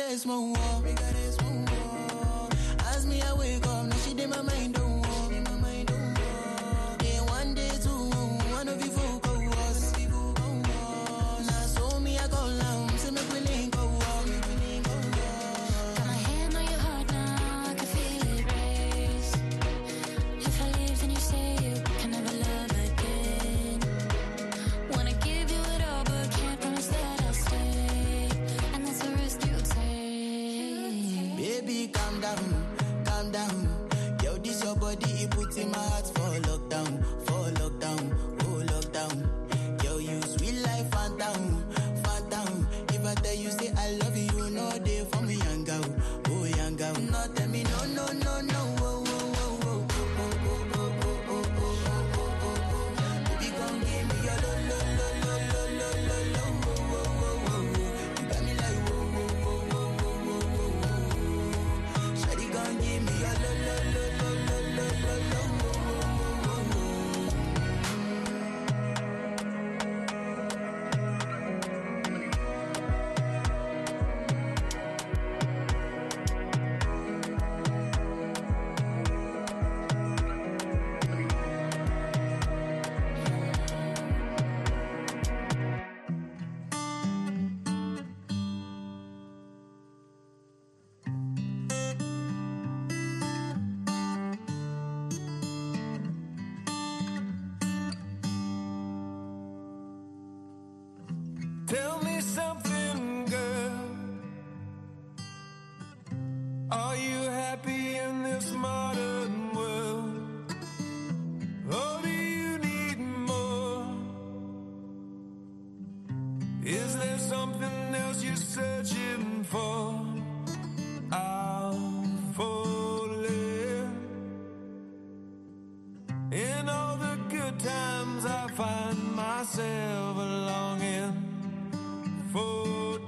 eres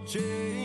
change.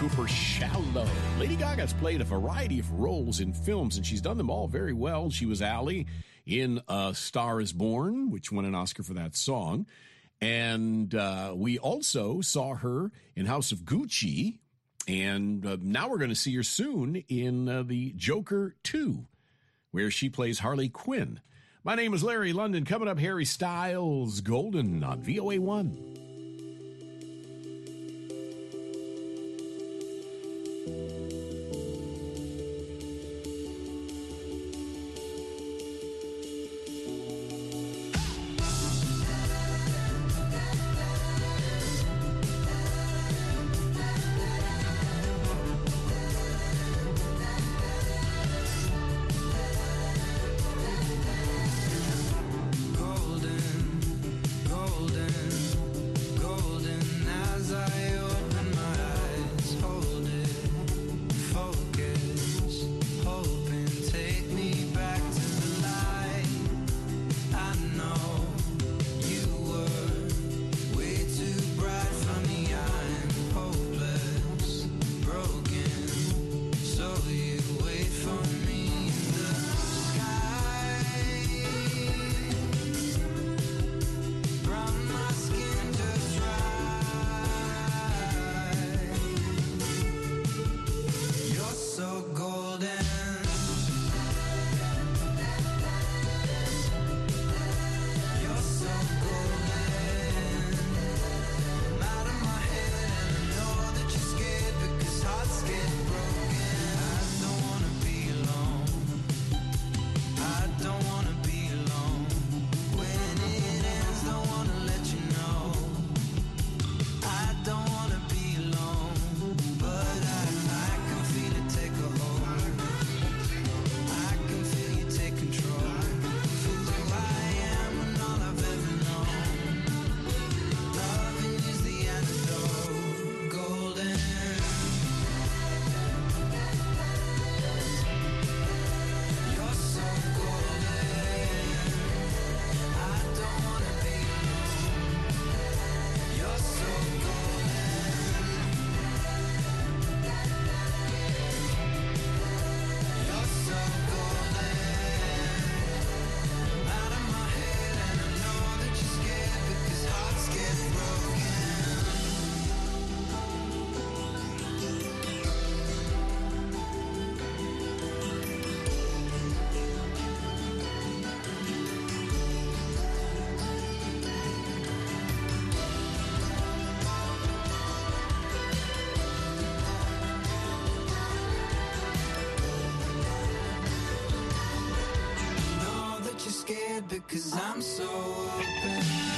Cooper, Shallow. Lady Gaga's played a variety of roles in films, and she's done them all very well. She was Ally in uh, Star is Born, which won an Oscar for that song. And uh, we also saw her in House of Gucci. And uh, now we're going to see her soon in uh, the Joker 2, where she plays Harley Quinn. My name is Larry London. Coming up, Harry Styles Golden on VOA 1. Cause I'm so open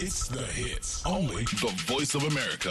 It's the hits. Only the voice of America.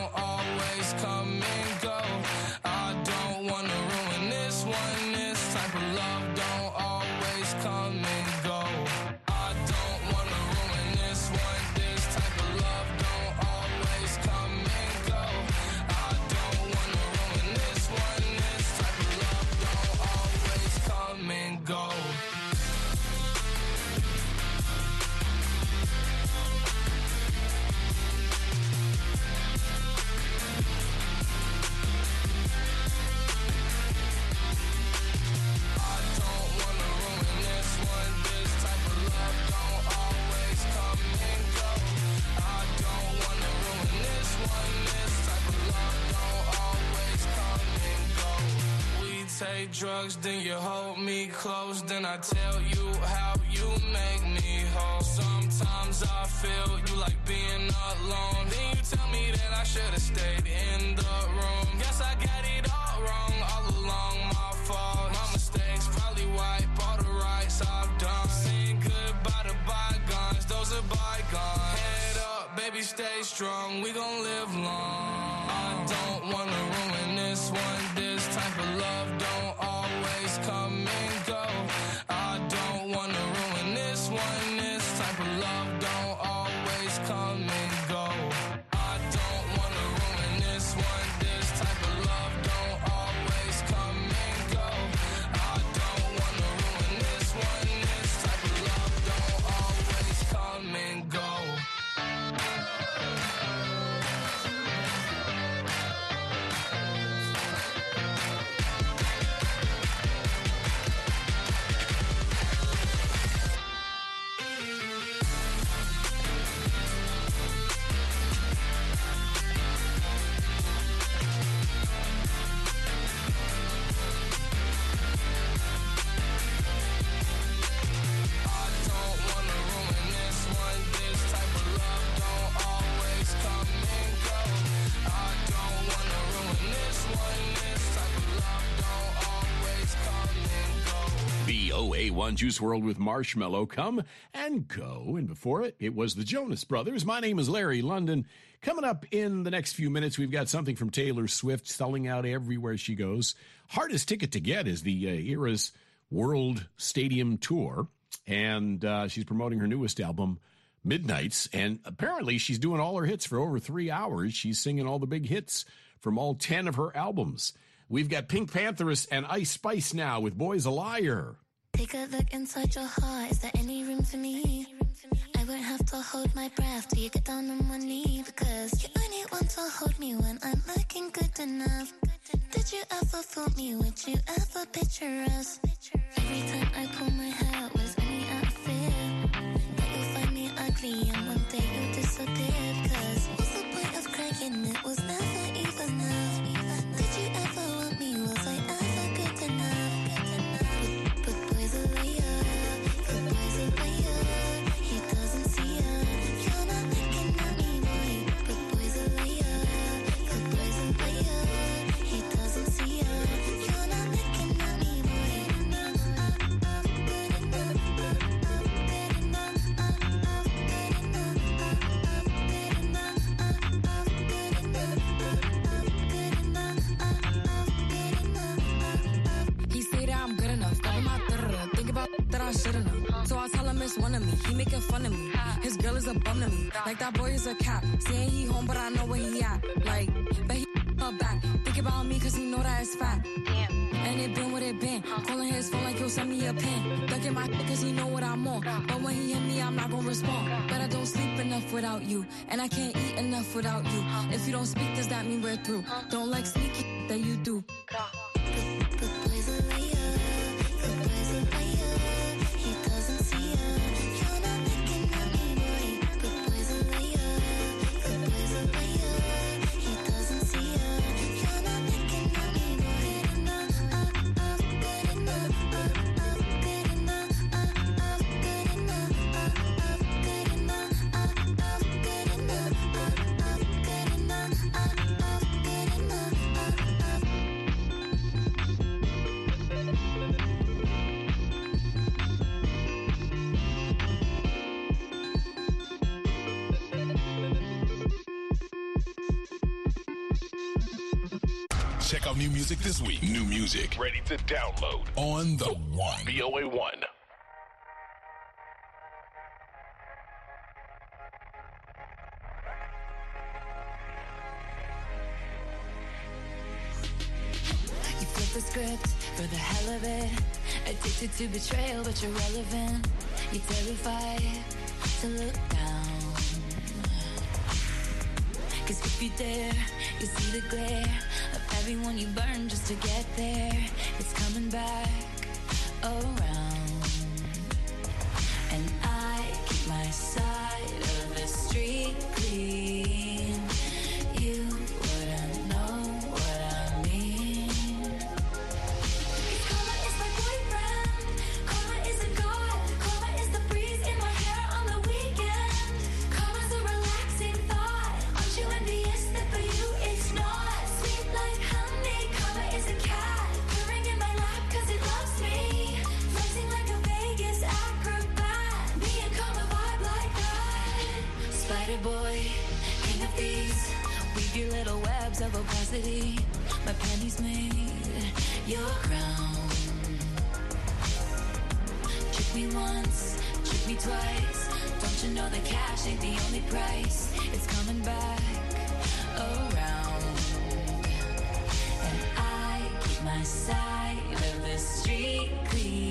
drugs, then you hold me close, then I tell you how you make me whole. Sometimes I feel you like being alone. Then you tell me that I should've stayed in the room. Guess I got it all wrong all along. My fault, my mistakes probably wipe all the rights I've done. Saying goodbye to bygones, those are bygones. Head up, baby, stay strong. We gon' live VOA1 Juice WRLD with Marshmello come and go. And before it, it was the Jonas Brothers. My name is Larry London. Coming up in the next few minutes, we've got something from Taylor Swift selling out everywhere she goes. Hardest ticket to get is the uh, Eras World Stadium Tour. And uh, she's promoting her newest album, Midnights. And apparently, she's doing all her hits for over three hours. She's singing all the big hits from all 10 of her albums. We've got PinkPantheress and Ice Spice now with Boy's a Liar. Take a look inside your heart. Is there any room for me? I won't have to hold my breath till you get down on one knee because you only want to hold me when I'm looking good enough. Did you ever fool me? Would you ever picture us? Every time I pull my hair was only out of fear that you'll find me ugly and one day you'll disappear. Cause what's the point of crying? It was to me. Like that boy is a cat. Saying he home, but I know where he at. Like, but he her back. Think about me cause he know that it's fat. And And it been what it been. Calling his phone like he'll send me a pin. Ducking my cause he know what I'm on. But when he hit me, I'm not gonna respond. But I don't sleep enough without you. And I can't eat enough without you. If you don't speak, does that mean we're through? Don't like sneaky, that you do. Music this week. New music Ready to download. on the one. VOA 1. You flip the script for the hell of it. Addicted to betrayal, but you're relevant. You're terrified to look down. Cause if you dare, you see the glare of everyone you burn just to get there. It's coming back around. And I keep my side of the street clean. Weave your little webs of opacity. My pennies made your crown. Trick me once, trick me twice. Don't you know that cash ain't the only price? It's coming back around. And I keep my side of the street clean.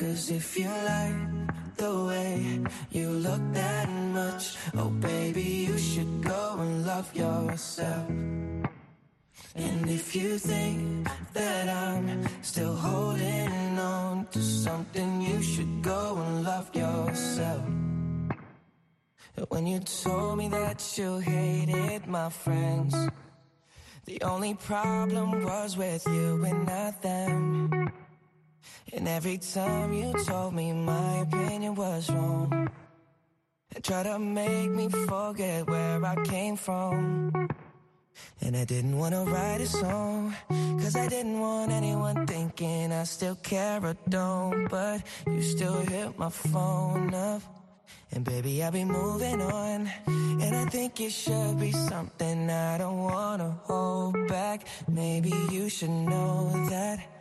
cause if you like the way you look that much, oh baby, you should go and love yourself. And if you think that I'm still holding on to something, you should go and love yourself. When you told me that you hated my friends, the only problem was with you and not them. And every time you told me my opinion was wrong, and tried to make me forget where I came from. And I didn't want to write a song, cause I didn't want anyone thinking I still care or don't. But you still hit my phone up. And baby, I'll be moving on. And I think it should be something I don't wanna hold back. Maybe you should know that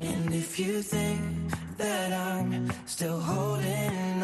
And if you think that I'm still holding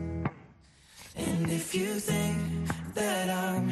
And if you think that I'm